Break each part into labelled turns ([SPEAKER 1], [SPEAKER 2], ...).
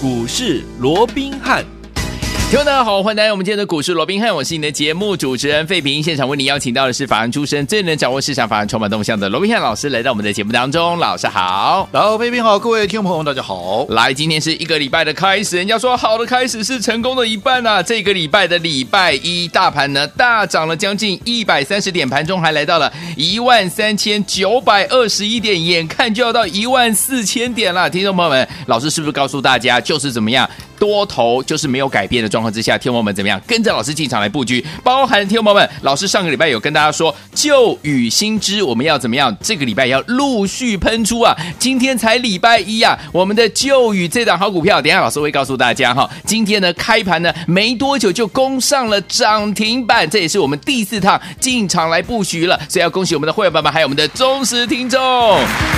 [SPEAKER 1] 股市罗宾汉。听众大家好，欢迎来到我们今天的股市罗宾汉，我是你的节目主持人费平。现场为你邀请到的是法案出身、最能掌握市场法案充满动向的罗宾汉老师，来到我们的节目当中。老师好，
[SPEAKER 2] 老费平好，各位听众朋友大家好。
[SPEAKER 1] 来，今天是一个礼拜的开始，人家说好的开始是成功的一半啊。这个礼拜的礼拜一，大盘呢大涨了将近一百三十点，盘中还来到了一万三千九百二十一点，眼看就要到一万四千点了。听众朋友们，老师是不是告诉大家就是怎么样？多头就是没有改变的状况之下，天王们怎么样跟着老师进场来布局？包含天王们，老师上个礼拜有跟大家说旧与新知，我们要怎么样？这个礼拜要陆续喷出啊！今天才礼拜一啊，我们的旧与这档好股票，等下老师会告诉大家哈。今天呢开盘呢没多久就攻上了涨停板，这也是我们第四趟进场来布局了，所以要恭喜我们的会员爸爸还有我们的忠实听众。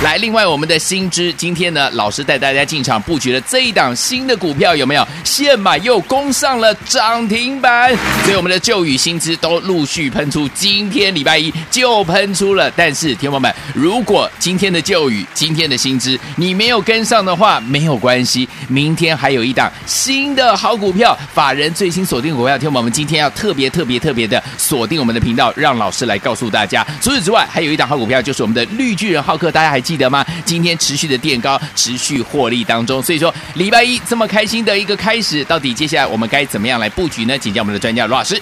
[SPEAKER 1] 来，另外我们的新知，今天呢老师带大家进场布局了这一档新的股票有。没有，现买又攻上了涨停板，所以我们的旧雨新知都陆续喷出。今天礼拜一就喷出了，但是天王们，如果今天的旧雨、今天的新知你没有跟上的话，没有关系，明天还有一档新的好股票，法人最新锁定股票。天王们今天要特别特别特别的锁定我们的频道，让老师来告诉大家。除此之外，还有一档好股票，就是我们的绿巨人浩克，大家还记得吗？今天持续的垫高，持续获利当中。所以说，礼拜一这么开心的。一个开始，到底接下来我们该怎么样来布局呢？请教我们的专家罗老师。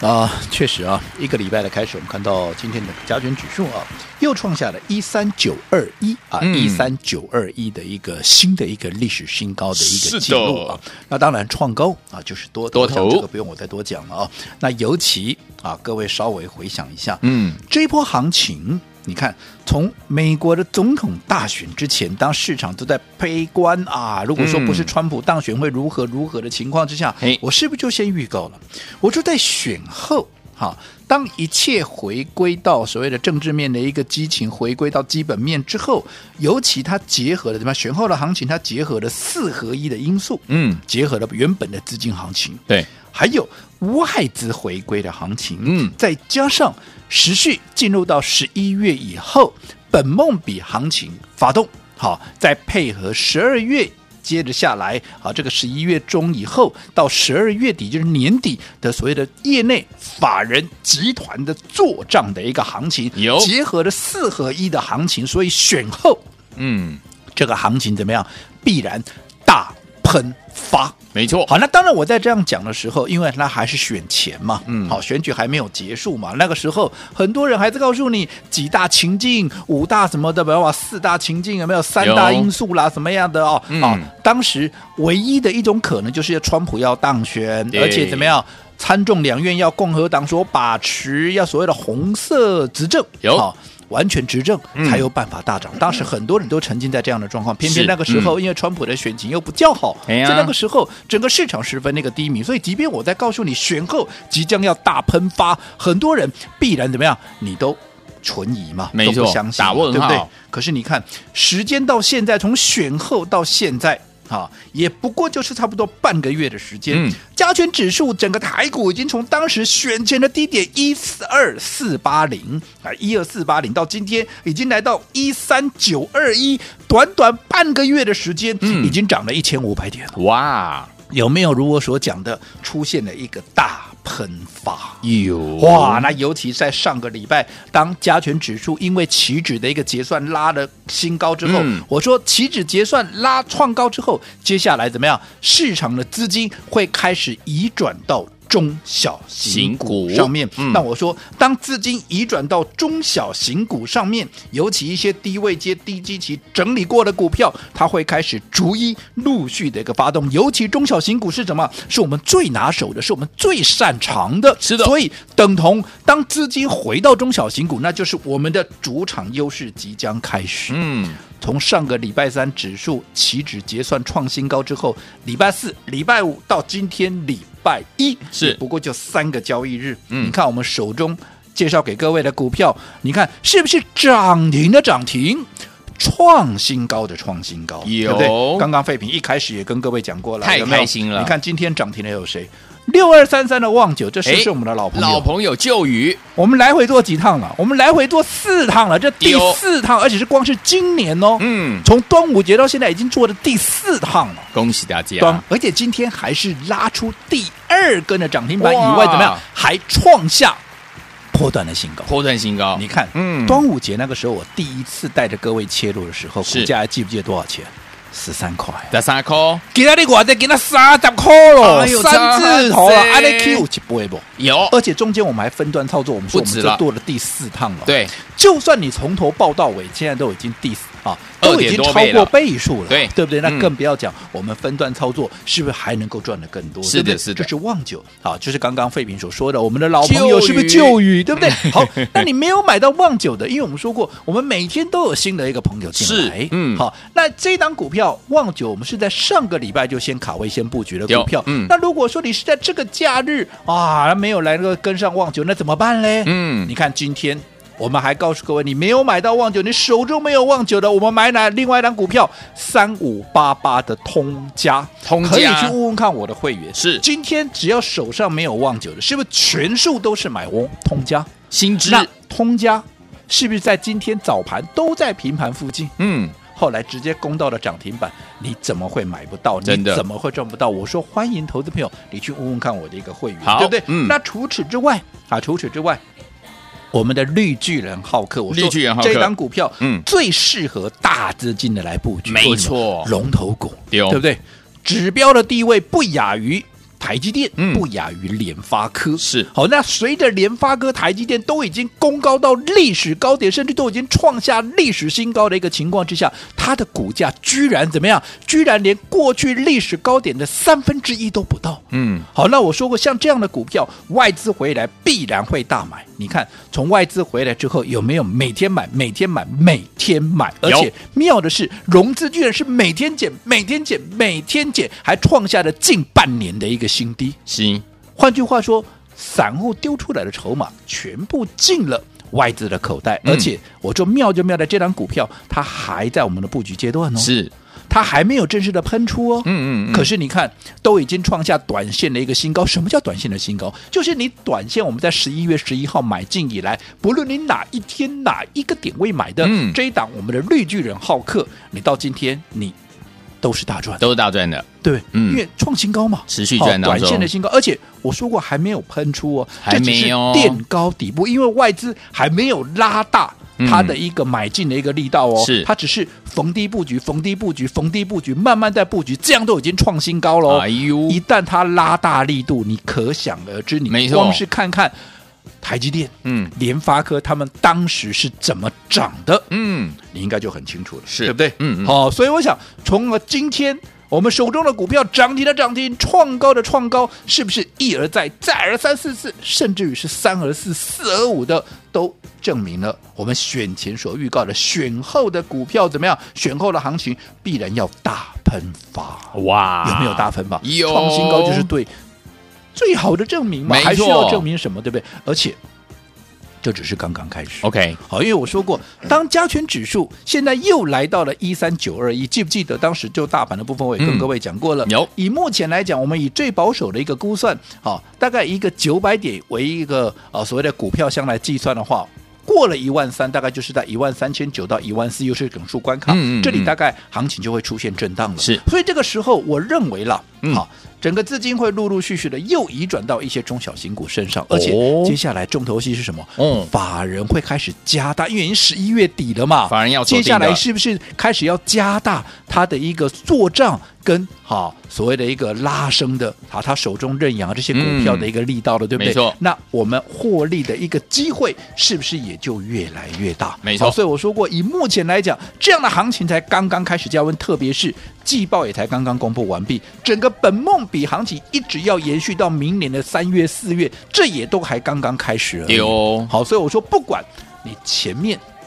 [SPEAKER 2] 啊，确实啊，一个礼拜的开始，我们看到今天的加权指数啊，又创下了一三九二一啊，一三九二一的一个新的一个历史新高的一个记录啊。那当然创高啊，就是多
[SPEAKER 1] 多头，
[SPEAKER 2] 这个不用我再多讲了啊。那尤其啊，各位稍微回想一下，嗯，这一波行情。你看，从美国的总统大选之前，当市场都在悲观啊，如果说不是川普当选会如何如何的情况之下，嗯、我是不是就先预告了？我就在选后，哈，当一切回归到所谓的政治面的一个激情，回归到基本面之后，尤其它结合了什么？选后的行情，它结合了四合一的因素，嗯，结合了原本的资金行情，
[SPEAKER 1] 对，
[SPEAKER 2] 还有外资回归的行情，嗯，再加上。持续进入到十一月以后，本梦比行情发动，好，再配合十二月接着下来，好，这个十一月中以后到十二月底就是年底的所谓的业内法人集团的做账的一个行情，有结合了四合一的行情，所以选后，嗯，这个行情怎么样？必然大喷发。
[SPEAKER 1] 没错，
[SPEAKER 2] 好，那当然我在这样讲的时候，因为那还是选前嘛，嗯，好，选举还没有结束嘛，那个时候很多人还在告诉你几大情境、五大什么的，不要四大情境有没有三大因素啦，什么样的哦，嗯、啊，当时唯一的一种可能就是川普要当选，而且怎么样，参众两院要共和党所把持，要所谓的红色执政，有。啊完全执政才有办法大涨。嗯、当时很多人都沉浸在这样的状况，偏偏那个时候，因为川普的选情又不叫好，在、嗯、那个时候，整个市场十分那个低迷。所以，即便我在告诉你选后即将要大喷发，很多人必然怎么样，你都存疑嘛，没错，都不相信，打问号，对不对？可是你看，时间到现在，从选后到现在。好，也不过就是差不多半个月的时间。嗯，加权指数整个台股已经从当时选前的低点一四二四八零啊，一二四八零到今天已经来到一三九二一，短短半个月的时间，嗯，已经涨了一千五百点。哇，有没有如我所讲的出现了一个大喷发？有哇，那尤其在上个礼拜，当加权指数因为期指的一个结算拉了新高之后，嗯、我说期指结算拉创高之后，接下来怎么样？市场的资金会开始移转到。中小型股上面，嗯、那我说，当资金移转到中小型股上面，尤其一些低位接、低基期整理过的股票，它会开始逐一陆续的一个发动。尤其中小型股是什么？是我们最拿手的，是我们最擅长的。是的，所以等同当资金回到中小型股，那就是我们的主场优势即将开始。嗯。从上个礼拜三指数起止结算创新高之后，礼拜四、礼拜五到今天礼拜一，是不过就三个交易日。嗯，你看我们手中介绍给各位的股票，你看是不是涨停的涨停，创新高的创新高？对不对？刚刚废品一开始也跟各位讲过了，太开心了。你看今天涨停的有谁？六二三三的旺九，这是不是我们的老朋友？
[SPEAKER 1] 老朋友旧雨，
[SPEAKER 2] 我们来回做几趟了？我们来回做四趟了，这第四趟，而且是光是今年哦，嗯，从端午节到现在已经做了第四趟了，
[SPEAKER 1] 恭喜大家！
[SPEAKER 2] 而且今天还是拉出第二根的涨停板以外，怎么样？还创下波段的新高，
[SPEAKER 1] 波段新高。
[SPEAKER 2] 你看，嗯，端午节那个时候，我第一次带着各位切入的时候，股价还记不记得多少钱？十三块，
[SPEAKER 1] 十三块，
[SPEAKER 2] 给他你我再给他三十块咯，三字头了，阿里 Q 几倍不？
[SPEAKER 1] 有，
[SPEAKER 2] 而且中间我们还分段操作，我们说我们就做了第四趟了。
[SPEAKER 1] 对，
[SPEAKER 2] 就算你从头报到尾，现在都已经第四啊。都已经超过倍数了，
[SPEAKER 1] 对
[SPEAKER 2] 对不对？那更不要讲，我们分段操作是不是还能够赚得更多？
[SPEAKER 1] 是的，是的，
[SPEAKER 2] 这是旺九啊，就是刚刚费平所说的，我们的老朋友是不是旧雨，对不对？好，那你没有买到旺九的，因为我们说过，我们每天都有新的一个朋友进来，嗯，好，那这档股票旺九，我们是在上个礼拜就先卡位、先布局的股票，嗯，那如果说你是在这个假日啊，没有来那个跟上旺九，那怎么办嘞？嗯，你看今天。我们还告诉各位，你没有买到旺九，你手中没有旺九的，我们买哪另外一档股票？三五八八的通家，
[SPEAKER 1] 通家
[SPEAKER 2] 可以去问问看我的会员。
[SPEAKER 1] 是，
[SPEAKER 2] 今天只要手上没有旺九的，是不是全数都是买翁通家？
[SPEAKER 1] 新知
[SPEAKER 2] 那通家是不是在今天早盘都在平盘附近？嗯，后来直接攻到了涨停板，你怎么会买不到？你怎么会赚不到？我说欢迎投资朋友，你去问问看我的一个会
[SPEAKER 1] 员，
[SPEAKER 2] 对不对？
[SPEAKER 1] 嗯，
[SPEAKER 2] 那除此之外啊，除此之外。我们的绿巨人浩克，我说
[SPEAKER 1] 绿巨人浩克
[SPEAKER 2] 这档股票，嗯，最适合大资金的来布局，
[SPEAKER 1] 没错，
[SPEAKER 2] 龙头股，对不对？指标的地位不亚于。台积电不亚于联发科，
[SPEAKER 1] 嗯、是
[SPEAKER 2] 好。那随着联发科、台积电都已经攻高到历史高点，甚至都已经创下历史新高的一个情况之下，它的股价居然怎么样？居然连过去历史高点的三分之一都不到。嗯，好。那我说过，像这样的股票，外资回来必然会大买。你看，从外资回来之后，有没有每天买、每天买、每天买？而且妙的是，融资居然是每天减、每天减、每天减，还创下了近半年的一个新低。
[SPEAKER 1] 新，
[SPEAKER 2] 换句话说，散户丢出来的筹码全部进了外资的口袋，而且我说妙就妙在这档股票，它还在我们的布局阶段哦。
[SPEAKER 1] 是。
[SPEAKER 2] 它还没有正式的喷出哦，嗯嗯，可是你看，都已经创下短线的一个新高。什么叫短线的新高？就是你短线我们在十一月十一号买进以来，不论你哪一天哪一个点位买的，嗯，这一档我们的绿巨人浩克，你到今天你都是大赚，
[SPEAKER 1] 都是大赚的，
[SPEAKER 2] 对，嗯，因为创新高嘛，
[SPEAKER 1] 持续赚
[SPEAKER 2] 短线的新高，而且我说过还没有喷出哦，
[SPEAKER 1] 还没有。
[SPEAKER 2] 垫高底部，因为外资还没有拉大。它的一个买进的一个力道哦，
[SPEAKER 1] 是。
[SPEAKER 2] 它只是逢低布局、逢低布局、逢低布局，慢慢在布局，这样都已经创新高了。哎呦，一旦它拉大力度，你可想而知，你光是看看台积电、嗯，联发科他们当时是怎么涨的，嗯，你应该就很清楚了，
[SPEAKER 1] 是
[SPEAKER 2] 对不对？
[SPEAKER 1] 嗯，
[SPEAKER 2] 好，所以我想从而今天。我们手中的股票涨停的涨停，创高的创高，是不是一而再，再而三四次，甚至于是三而四、四而五的，都证明了我们选前所预告的选后的股票怎么样？选后的行情必然要大喷发，哇！有没有大喷发？
[SPEAKER 1] 有，
[SPEAKER 2] 创新高就是对最好的证明嘛？还需要证明什么？对不对？而且。这只是刚刚开始
[SPEAKER 1] ，OK，
[SPEAKER 2] 好，因为我说过，当加权指数现在又来到了一三九二一，记不记得当时就大盘的部分，我也跟各位讲过了。有、嗯，以目前来讲，我们以最保守的一个估算，好，大概一个九百点为一个啊所谓的股票箱来计算的话，过了一万三，大概就是在一万三千九到一万四，又是整数关卡，嗯嗯嗯，这里大概行情就会出现震荡了。
[SPEAKER 1] 是，
[SPEAKER 2] 所以这个时候，我认为了，好。嗯整个资金会陆陆续续的又移转到一些中小型股身上，而且接下来重头戏是什么？嗯，法人会开始加大，因为已经十一月底了嘛，
[SPEAKER 1] 法人要
[SPEAKER 2] 接下来是不是开始要加大他的一个做账跟好所谓的一个拉升的啊，他手中认养这些股票的一个力道了，对不对？
[SPEAKER 1] 没错。
[SPEAKER 2] 那我们获利的一个机会是不是也就越来越大？
[SPEAKER 1] 没错。
[SPEAKER 2] 所以我说过，以目前来讲，这样的行情才刚刚开始加温，特别是季报也才刚刚公布完毕，整个本梦。比行情一直要延续到明年的三月四月，这也都还刚刚开始而已。
[SPEAKER 1] 哦、
[SPEAKER 2] 好，所以我说，不管你前面好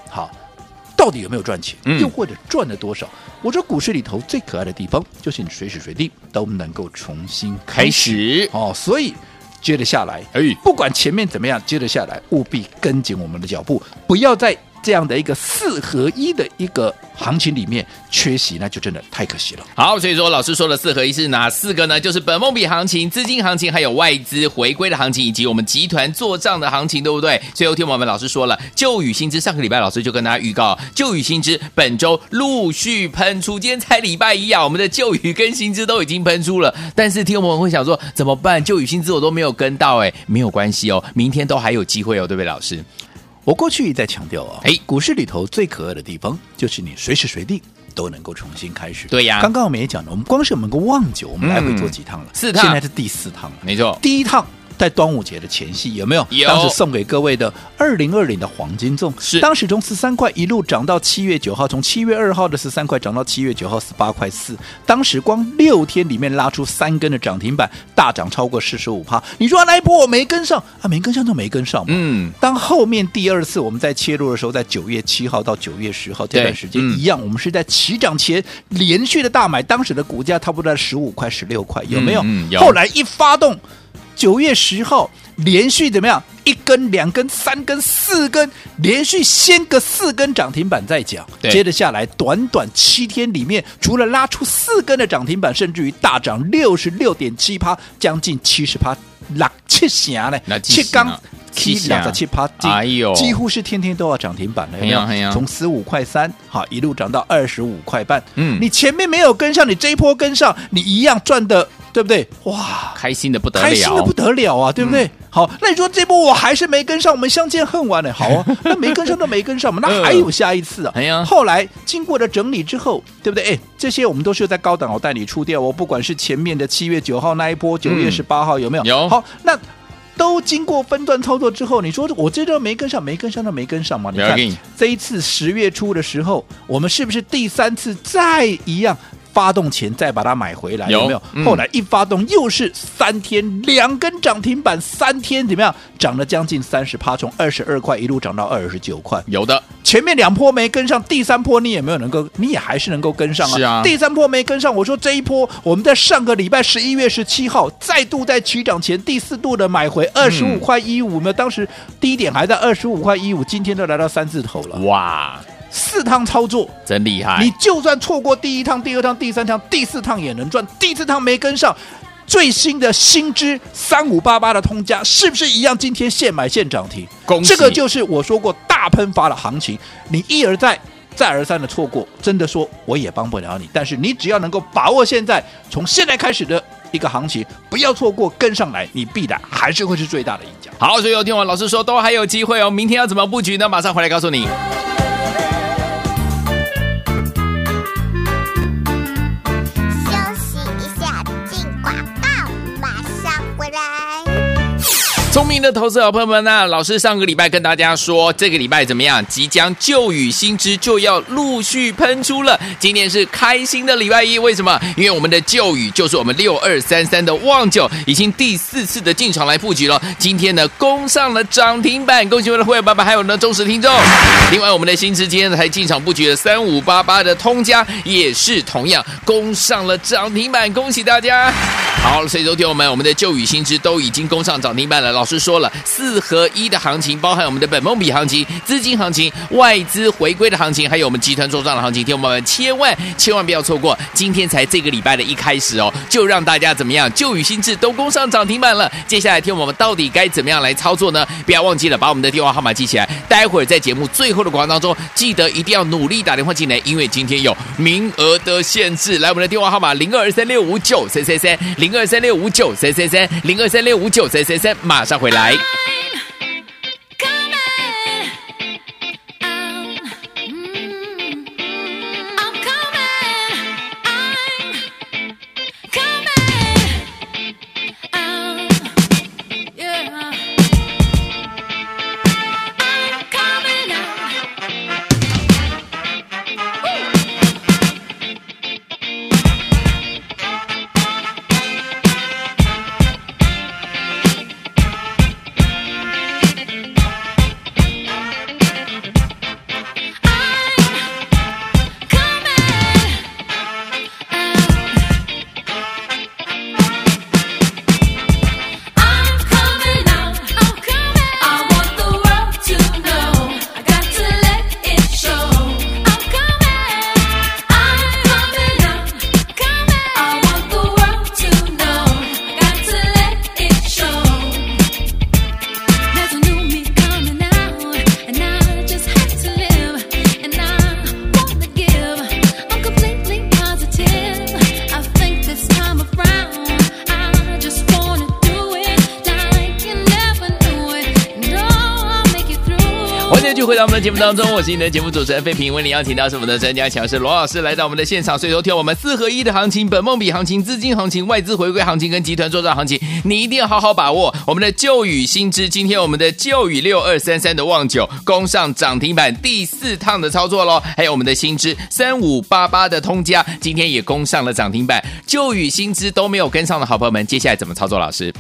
[SPEAKER 2] 到底有没有赚钱，嗯、又或者赚了多少，我说股市里头最可爱的地方，就是你随时随地都能够重新开始。开始。哦，所以接着下来，哎，不管前面怎么样，接着下来务必跟紧我们的脚步，不要再这样的一个四合一的一个行情里面缺席，那就真的太可惜了。
[SPEAKER 1] 好，所以说老师说的四合一是哪四个呢？就是本梦比行情、资金行情，还有外资回归的行情，以及我们集团做账的行情，对不对？最后听我们老师说了，旧雨新知上个礼拜老师就跟大家预告，旧雨新知本周陆续喷出，今天才礼拜一啊，我们的旧雨跟新知都已经喷出了。但是听我们会想说怎么办？旧雨新知我都没有跟到，哎，没有关系哦，明天都还有机会哦，对不对，老师？
[SPEAKER 2] 我过去一再强调啊，哎，股市里头最可爱的地方就是你随时随地都能够重新开始。
[SPEAKER 1] 对呀，
[SPEAKER 2] 刚刚我们也讲了，我们光是我们个望九，我们来回做几趟了？
[SPEAKER 1] 四趟，
[SPEAKER 2] 现在是第四趟了。
[SPEAKER 1] 没错，
[SPEAKER 2] 第一趟。在端午节的前夕，有没有？
[SPEAKER 1] 有。
[SPEAKER 2] 当时送给各位的二零二零的黄金粽，
[SPEAKER 1] 是
[SPEAKER 2] 当时从十三块一路涨到七月九号，从七月二号的十三块涨到七月九号十八块四。当时光六天里面拉出三根的涨停板，大涨超过四十五趴。你说那一波我没跟上啊？没跟上就没跟上嘛。
[SPEAKER 1] 嗯。
[SPEAKER 2] 当后面第二次我们在切入的时候，在九月七号到九月十号这段时间一样，嗯、我们是在起涨前连续的大买，当时的股价差不多在十五块、十六块，有没有？
[SPEAKER 1] 嗯嗯、有。
[SPEAKER 2] 后来一发动，九月十号。连续怎么样？一根、两根、三根、四根，连续先个四根涨停板再讲。接着下来，短短七天里面，除了拉出四根的涨停板，甚至于大涨六十六点七趴，将近七十趴，六七成呢？七刚七两十七趴，
[SPEAKER 1] 哎呦，
[SPEAKER 2] 几乎是天天都要涨停板了。有没有？从十五块三，好一路涨到二十五块半。嗯，你前面没有跟上，你这一波跟上，你一样赚的。对不对？哇，
[SPEAKER 1] 开心的不得了，
[SPEAKER 2] 开心的不得了啊！对不对？嗯、好，那你说这波我还是没跟上，我们相见恨晚呢？好啊，那没跟上都没跟上嘛，那 还有下一次啊！哎呀，后来经过了整理之后，对不对？哎，这些我们都是在高档我带你出掉我，不管是前面的七月九号那一波，九月十八号有没有？
[SPEAKER 1] 有。
[SPEAKER 2] 好，那都经过分段操作之后，你说我这周没跟上，没跟上都没跟上嘛？你看这一次十月初的时候，我们是不是第三次再一样？发动前再把它买回来，有没有？嗯、后来一发动又是三天两根涨停板，三天怎么样？涨了将近三十趴，从二十二块一路涨到二十九块。
[SPEAKER 1] 有的，
[SPEAKER 2] 前面两波没跟上，第三波你也没有能够，你也还是能够跟上啊。
[SPEAKER 1] 是啊，
[SPEAKER 2] 第三波没跟上，我说这一波我们在上个礼拜十一月十七号再度在起涨前第四度的买回二十五块一五，没有？当时低点还在二十五块一五，今天都来到三字头了。
[SPEAKER 1] 哇！
[SPEAKER 2] 四趟操作
[SPEAKER 1] 真厉害！
[SPEAKER 2] 你就算错过第一趟、第二趟、第三趟、第四趟也能赚。第四趟没跟上，最新的新知三五八八的通家是不是一样？今天现买现涨停，
[SPEAKER 1] 恭喜！
[SPEAKER 2] 这个就是我说过大喷发的行情。你一而再、再而三的错过，真的说我也帮不了你。但是你只要能够把握现在，从现在开始的一个行情，不要错过跟上来，你必然还是会是最大的赢家。
[SPEAKER 1] 好，所以有听我老师说，都还有机会哦。明天要怎么布局呢？马上回来告诉你。聪明的投资好朋友们呢、啊？老师上个礼拜跟大家说，这个礼拜怎么样？即将旧雨新知就要陆续喷出了。今天是开心的礼拜一，为什么？因为我们的旧雨就是我们六二三三的旺九，已经第四次的进场来布局了。今天呢，攻上了涨停板，恭喜我们的会员爸爸，还有呢忠实听众。另外，我们的新知今天才进场布局的三五八八的通家，也是同样攻上了涨停板，恭喜大家。好，所以昨天我们我们的旧雨新知都已经攻上涨停板了。老师说了，四合一的行情包含我们的本梦比行情、资金行情、外资回归的行情，还有我们集团做账的行情。听我们千万千万不要错过，今天才这个礼拜的一开始哦，就让大家怎么样？旧与新智都攻上涨停板了。接下来听我们到底该怎么样来操作呢？不要忘记了把我们的电话号码记起来，待会儿在节目最后的广告当中，记得一定要努力打电话进来，因为今天有名额的限制。来，我们的电话号码零二三六五九三三三零二三六五九三三三零二三六五九三三三，马上上回来。当中，我是你的节目主持人费平，为你邀请到是我们的专家强势罗老师来到我们的现场，所以说听我们四合一的行情、本梦比行情、资金行情、外资回归行情跟集团作战行情，你一定要好好把握。我们的旧雨新知，今天我们的旧雨六二三三的旺九攻上涨停板第四趟的操作喽，还有我们的新知三五八八的通家，今天也攻上了涨停板。旧雨新知都没有跟上的好朋友们，接下来怎么操作？老师？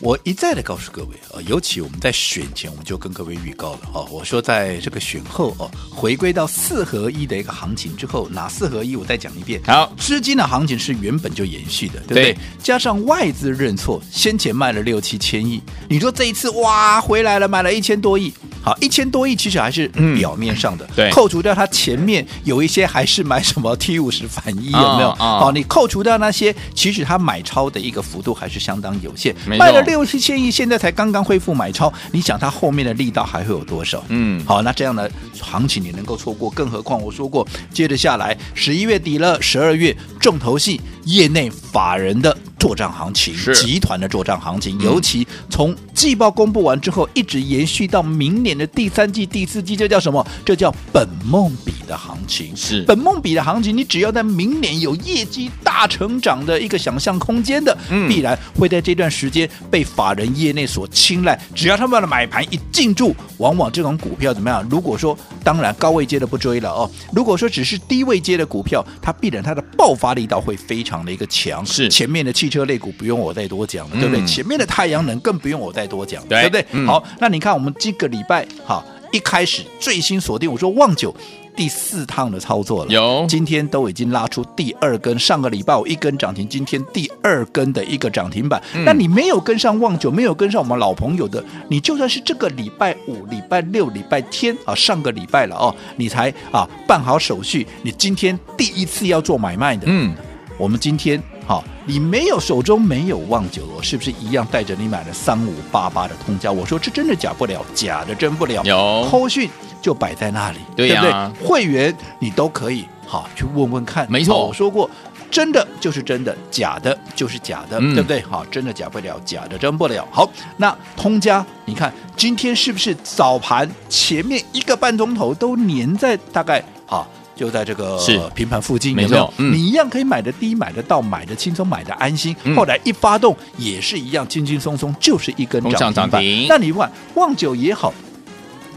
[SPEAKER 2] 我一再的告诉各位啊，尤其我们在选前，我们就跟各位预告了啊。我说，在这个选后哦，回归到四合一的一个行情之后，哪四合一？我再讲一遍。
[SPEAKER 1] 好，
[SPEAKER 2] 资金的行情是原本就延续的，对不对？对，加上外资认错，先前卖了六七千亿，你说这一次哇回来了，买了一千多亿。好，一千多亿其实还是表面上的，嗯、对，扣除掉它前面有一些还是买什么 T 五十反一有没有？哦，哦，你扣除掉那些，其实它买超的一个幅度还是相当有限，卖了六七千亿，现在才刚刚恢复买超，你想它后面的力道还会有多少？嗯，好，那这样的行情你能够错过？更何况我说过，接着下来十一月底了，十二月重头戏，业内法人的。作战行情，集团的作战行情，尤其从季报公布完之后，一直延续到明年的第三季、第四季，这叫什么？这叫本梦比的行情。是本梦比的行情，你只要在明年有业绩大成长的一个想象空间的，必然会在这段时间被法人业内所青睐。只要他们的买盘一进驻，往往这种股票怎么样？如果说当然高位接的不追了哦，如果说只是低位接的股票，它必然它的爆发力道会非常的一个强。是前面的气。汽车类股不用我再多讲了，对不对？嗯、前面的太阳能更不用我再多讲，对，对不对？嗯、好，那你看我们这个礼拜哈，一开始最新锁定，我说旺九第四趟的操作了，有今天都已经拉出第二根，上个礼拜我一根涨停，今天第二根的一个涨停板。那、嗯、你没有跟上旺九，没有跟上我们老朋友的，你就算是这个礼拜五、礼拜六、礼拜天啊，上个礼拜了哦，你才啊办好手续，你今天第一次要做买卖的，嗯，我们今天。好，你没有手中没有望九，罗是不是一样带着你买了三五八八的通家？我说这真的假不了，假的真不了。有后讯就摆在那里，对，不对？会员你都可以好去问问看。没错，我说过，真的就是真的，假的就是假的，嗯、对不对？好，真的假不了，假的真不了。好，那通家，你看今天是不是早盘前面一个半钟头都粘在大概好？就在这个平盘附近，有没有？嗯、你一样可以买的低，买得到，买的轻松，买的安心。嗯、后来一发动也是一样，轻轻松松就是一根涨停板。那你问旺九也好，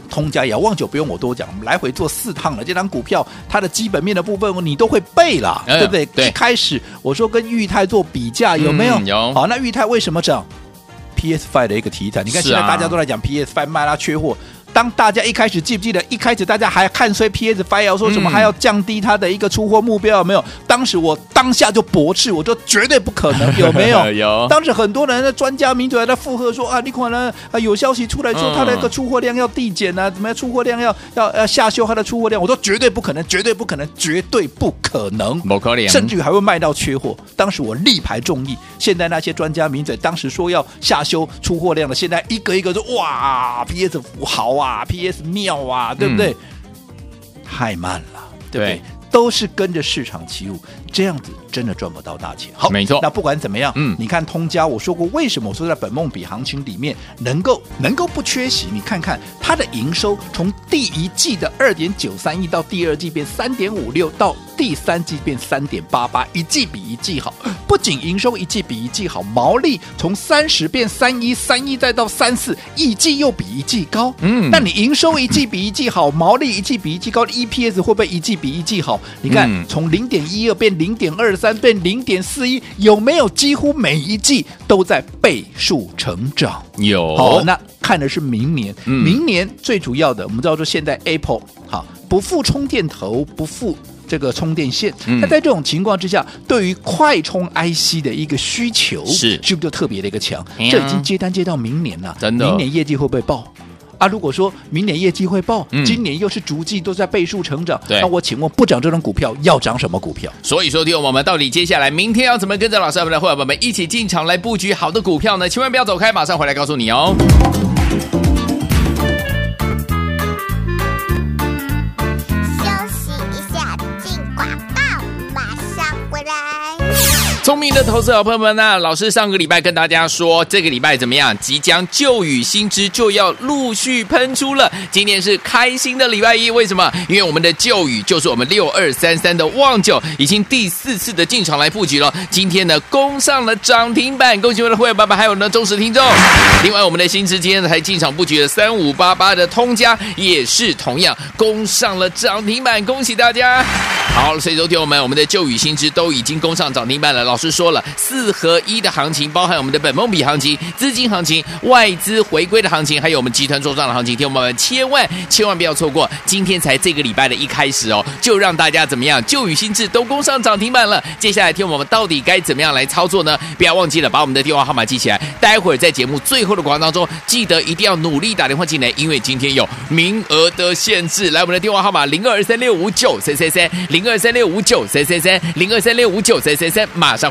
[SPEAKER 2] 通家也好，旺九不用我多讲，我们来回做四趟了。这张股票它的基本面的部分你都会背了，嗯、对不对？对。一开始我说跟裕泰做比价有没有？嗯、有。好，那裕泰为什么涨？PS Five 的一个题材，你看现在大家都在讲 PS Five 卖了缺货。当大家一开始记不记得，一开始大家还看衰 PS Five，说什么还要降低它的一个出货目标，有没有？当时我当下就驳斥，我说绝对不可能，有没有？有。当时很多人的专家名嘴还在附和说啊，你可能啊有消息出来说它的一个出货量要递减啊，怎么样？出货量要要要下修它的出货量，我说绝对不可能，绝对不可能，绝对不可能，不可能，甚至于还会卖到缺货。当时我力排众议，现在那些专家名嘴当时说要下修出货量的，现在一个一个说哇，PS 好啊。哇，PS 妙啊，对不对？嗯、太慢了，对不对？对都是跟着市场起舞，这样子真的赚不到大钱。好，没错。那不管怎么样，嗯，你看通家，我说过为什么？我说在本梦比行情里面能够能够不缺席？你看看它的营收，从第一季的二点九三亿到第二季变三点五六到。第三季变三点八八，一季比一季好。不仅营收一季比一季好，毛利从三十变三一，三一再到三四，一季又比一季高。嗯，那你营收一季比一季好，毛利一季比一季高，EPS 会不会一季比一季好？你看，从零点一二变零点二三，变零点四一，有没有几乎每一季都在倍数成长？有。好，那看的是明年，明年最主要的，我们知道说现在 Apple 好不付充电头，不付。这个充电线，那在这种情况之下，对于快充 IC 的一个需求是是不是就特别的一个强？这已经接单接到明年了，真的，明年业绩会不会爆啊？如果说明年业绩会爆，今年又是逐季都在倍数成长，那我请问不涨这种股票要涨什么股票？所以说，听我们到底接下来明天要怎么跟着老师我们的伙伴们一起进场来布局好的股票呢？千万不要走开，马上回来告诉你哦。
[SPEAKER 1] 聪明的投资好朋友们呢、啊？老师上个礼拜跟大家说，这个礼拜怎么样？即将旧雨新知就要陆续喷出了。今天是开心的礼拜一，为什么？因为我们的旧雨就是我们六二三三的旺九，已经第四次的进场来布局了。今天呢，攻上了涨停板，恭喜我们的会员爸爸，还有呢忠实听众。另外，我们的新知今天，才进场布局的三五八八的通家，也是同样攻上了涨停板，恭喜大家。好，所以昨天我们我们的旧雨新知都已经攻上涨停板了。老师师说了，四合一的行情包含我们的本梦比行情、资金行情、外资回归的行情，还有我们集团做账的行情，听我们千万千万不要错过。今天才这个礼拜的一开始哦，就让大家怎么样？旧与新知都攻上涨停板了。接下来听我们到底该怎么样来操作呢？不要忘记了把我们的电话号码记起来，待会儿在节目最后的广告当中，记得一定要努力打电话进来，因为今天有名额的限制。来，我们的电话号码零二三六五九三三三零二三六五九三三三零二三六五九三三三，马上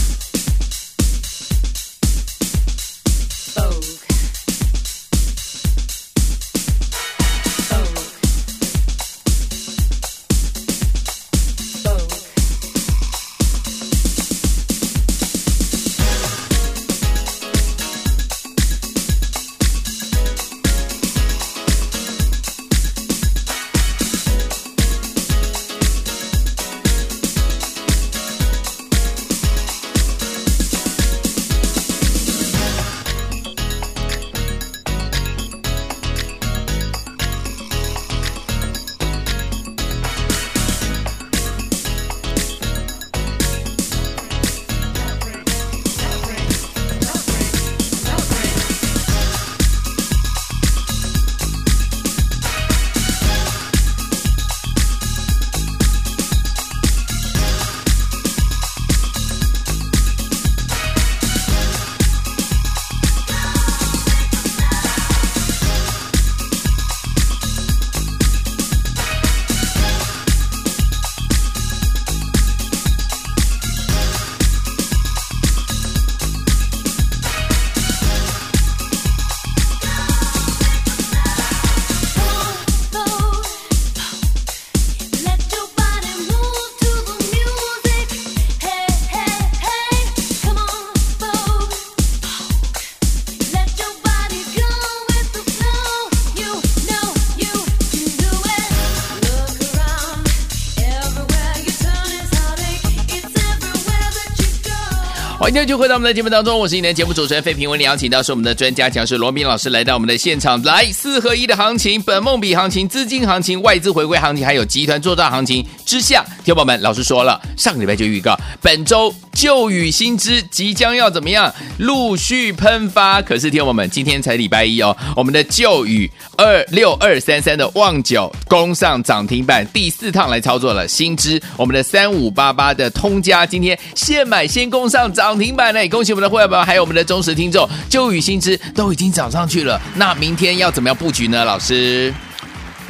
[SPEAKER 1] 今天就回到我们的节目当中，我是你的节目主持人费平。为你邀请到是我们的专家讲师罗斌老师来到我们的现场，来四合一的行情、本梦比行情、资金行情、外资回归行情，还有集团作战行情之下，听友们，老师说了，上个礼拜就预告，本周旧雨新知即将要怎么样陆续喷发。可是听友们，今天才礼拜一哦，我们的旧雨二六二三三的旺九攻上涨停板，第四趟来操作了。新知我们的三五八八的通家今天现买先攻上涨。停板呢！恭喜我们的会员朋友，还有我们的忠实听众，旧雨新知都已经涨上去了。那明天要怎么样布局呢？老师，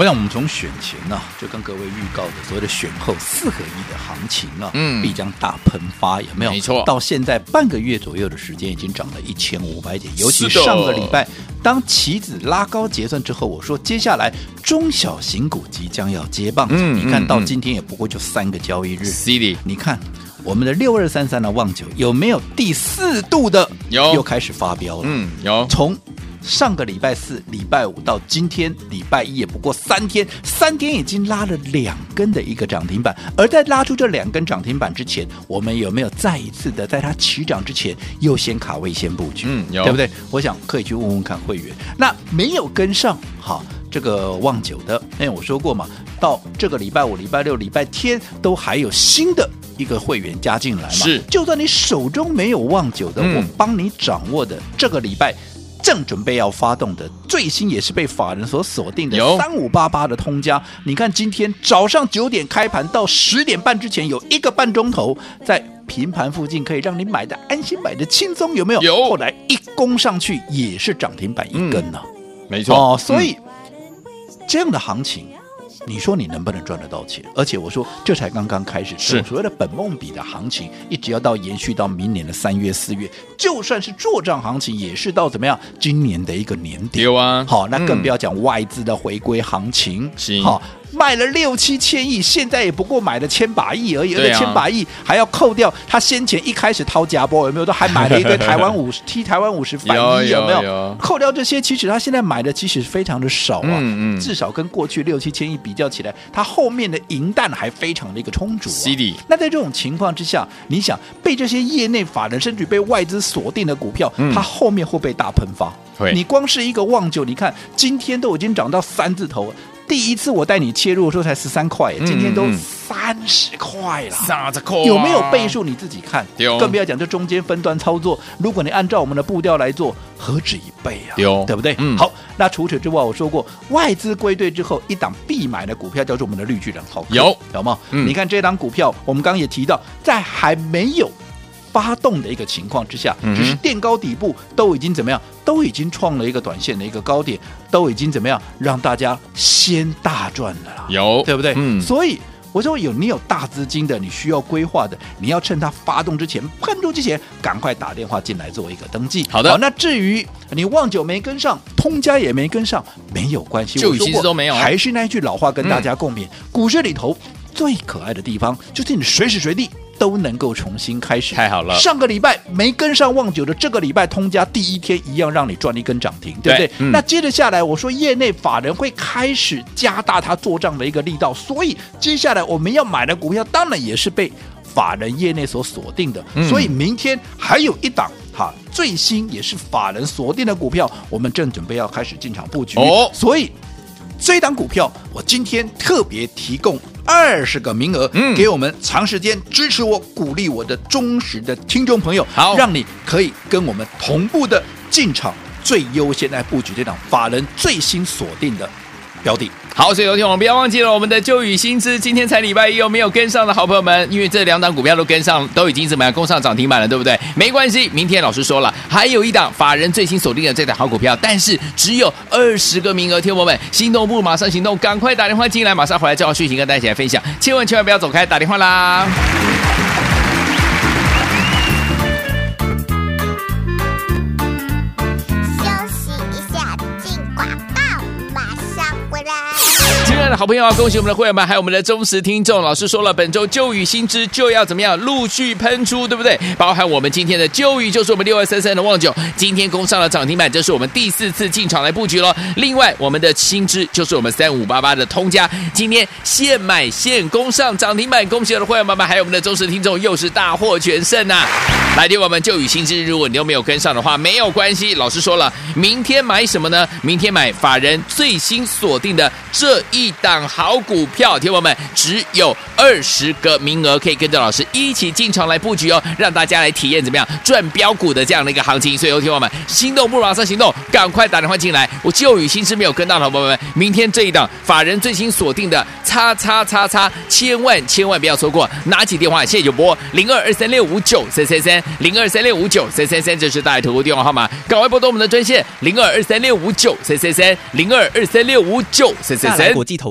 [SPEAKER 2] 我想我们从选前呢、啊，就跟各位预告的所谓的选后四合一的行情啊，嗯，必将大喷发，有没有？
[SPEAKER 1] 没错。
[SPEAKER 2] 到现在半个月左右的时间，已经涨了一千五百点。尤其上个礼拜，当棋子拉高结算之后，我说接下来中小型股即将要接棒。嗯，你看到今天也不过就三个交易日。
[SPEAKER 1] C D，
[SPEAKER 2] 你看。我们的六二三三的旺九有没有第四度的？
[SPEAKER 1] 有，
[SPEAKER 2] 又开始发飙了。
[SPEAKER 1] 嗯，有。
[SPEAKER 2] 从上个礼拜四、礼拜五到今天礼拜一，也不过三天，三天已经拉了两根的一个涨停板。而在拉出这两根涨停板之前，我们有没有再一次的在它起涨之前优先卡位、先布局？
[SPEAKER 1] 嗯，有，
[SPEAKER 2] 对不对？我想可以去问问看会员。那没有跟上，好。这个旺九的，哎，我说过嘛，到这个礼拜五、礼拜六、礼拜天都还有新的一个会员加进来嘛。
[SPEAKER 1] 是，
[SPEAKER 2] 就算你手中没有旺九的，嗯、我帮你掌握的这个礼拜正准备要发动的最新，也是被法人所锁定的三五八八的通家。你看今天早上九点开盘到十点半之前有一个半钟头在平盘附近，可以让你买的安心、买的轻松，有没有？
[SPEAKER 1] 有。
[SPEAKER 2] 后来一攻上去也是涨停板一根呢、啊
[SPEAKER 1] 嗯，没错。
[SPEAKER 2] 哦，所以。嗯这样的行情，你说你能不能赚得到钱？而且我说这才刚刚开始，
[SPEAKER 1] 是
[SPEAKER 2] 所谓的本梦比的行情，一直要到延续到明年的三月四月，就算是做账行情，也是到怎么样？今年的一个年底。
[SPEAKER 1] 有啊，
[SPEAKER 2] 好，那更不要讲外资的回归行情，
[SPEAKER 1] 嗯
[SPEAKER 2] 好。卖了六七千亿，现在也不过买了千把亿而已，而且千把亿还要扣掉他先前一开始掏假波，有没有？都还买了一堆台湾五十踢台湾五十反一，有没有？
[SPEAKER 1] 有有
[SPEAKER 2] 扣掉这些，其实他现在买的其实非常的少啊，
[SPEAKER 1] 嗯嗯
[SPEAKER 2] 至少跟过去六七千亿比较起来，他后面的银弹还非常的一个充足、那在这种情况之下，你想被这些业内法人甚至被外资锁定的股票，
[SPEAKER 1] 嗯
[SPEAKER 2] 它后面会被大喷
[SPEAKER 1] 发？
[SPEAKER 2] 你光是一个旺九，你看今天都已经涨到三字头了。第一次我带你切入的时候才十三块，今天都三十块了？有没有倍数？你自己看。更不要讲这中间分段操作，如果你按照我们的步调来做，何止一倍啊？
[SPEAKER 1] 有
[SPEAKER 2] 对不对？
[SPEAKER 1] 嗯
[SPEAKER 2] 好，那除此之外，我说过外资归队之后，一档必买的股票叫做我们的绿巨人，好，
[SPEAKER 1] 有
[SPEAKER 2] 有吗？
[SPEAKER 1] 嗯
[SPEAKER 2] 你看这档股票，我们刚刚也提到，在还没有。发动的一个情况之下，只是垫高底部都已经怎么样？都已经创了一个短线的一个高点，都已经怎么样？让大家先大赚了啦，
[SPEAKER 1] 有
[SPEAKER 2] 对不对？
[SPEAKER 1] 嗯
[SPEAKER 2] 所以我说有你有大资金的，你需要规划的，你要趁它发动之前、喷出之前，赶快打电话进来做一个登记。
[SPEAKER 1] 好的
[SPEAKER 2] 那至于你旺九没跟上，通家也没跟上，没有关系，
[SPEAKER 1] 就
[SPEAKER 2] 我说过
[SPEAKER 1] 其实都没有啊
[SPEAKER 2] 还是那一句老话跟大家共勉：股市里头最可爱的地方，就是你随时随地。都能够重新开始，
[SPEAKER 1] 太好了
[SPEAKER 2] 上个礼拜没跟上旺九的，这个礼拜通家第一天一样让你赚一根涨停，对不对？
[SPEAKER 1] 对嗯
[SPEAKER 2] 那接着下来，我说业内法人会开始加大他做账的一个力道，所以接下来我们要买的股票，当然也是被法人业内所锁定的。
[SPEAKER 1] 嗯
[SPEAKER 2] 所以明天还有一档哈最新也是法人锁定的股票，我们正准备要开始进场布局。
[SPEAKER 1] 哦
[SPEAKER 2] 所以这一档股票，我今天特别提供二十个名额，
[SPEAKER 1] 嗯。
[SPEAKER 2] 给我们长时间支持我、鼓励我的忠实的听众朋友，
[SPEAKER 1] 好。
[SPEAKER 2] 让你可以跟我们同步的进场，最优先来布局这档法人最新锁定的标的。
[SPEAKER 1] 好，所以有听我们不要忘记了我们的旧雨新知，今天才礼拜一，有没有跟上的好朋友们？因为这两档股票都跟上，都已经怎么样攻上涨停板了，对不对？没关系，明天老师说了，还有一档法人最新锁定的这档好股票，但是只有二十个名额，听我们心动不如马上行动，赶快打电话进来，马上回来叫讯息跟大家一起来分享，千万千万不要走开，打电话啦！的好朋友啊，恭喜我们的会员们，还有我们的忠实听众。老师说了，本周旧雨新知就要怎么样陆续喷出，对不对？包含我们今天的旧雨，就是我们六二三三的旺九，今天攻上了涨停板，这是我们第四次进场来布局了。另外，我们的新知就是我们三五八八的通家，今天现买现攻上涨停板，恭喜我们的会员们，还有我们的忠实听众，又是大获全胜呐、啊！来听我们旧雨新知，如果你都没有跟上的话，没有关系。老师说了，明天买什么呢？明天买法人最新锁定的这一档好股票，听友们只有二十个名额，可以跟着老师一起进场来布局哦，让大家来体验怎么样赚标股的这样的一个行情。所以，听友们心动不如马上行动，赶快打电话进来。我旧雨新知没有跟到的朋友们，明天这一档法人最新锁定的叉叉叉叉，千万千万不要错过。拿起电话，现在就拨零二二三六五九三三三零二三六五九三三三，这是大爱投顾电话号码，赶快拨通我们的专线零二二三六五九三三三零二二三六五九三三三。
[SPEAKER 3] 国际投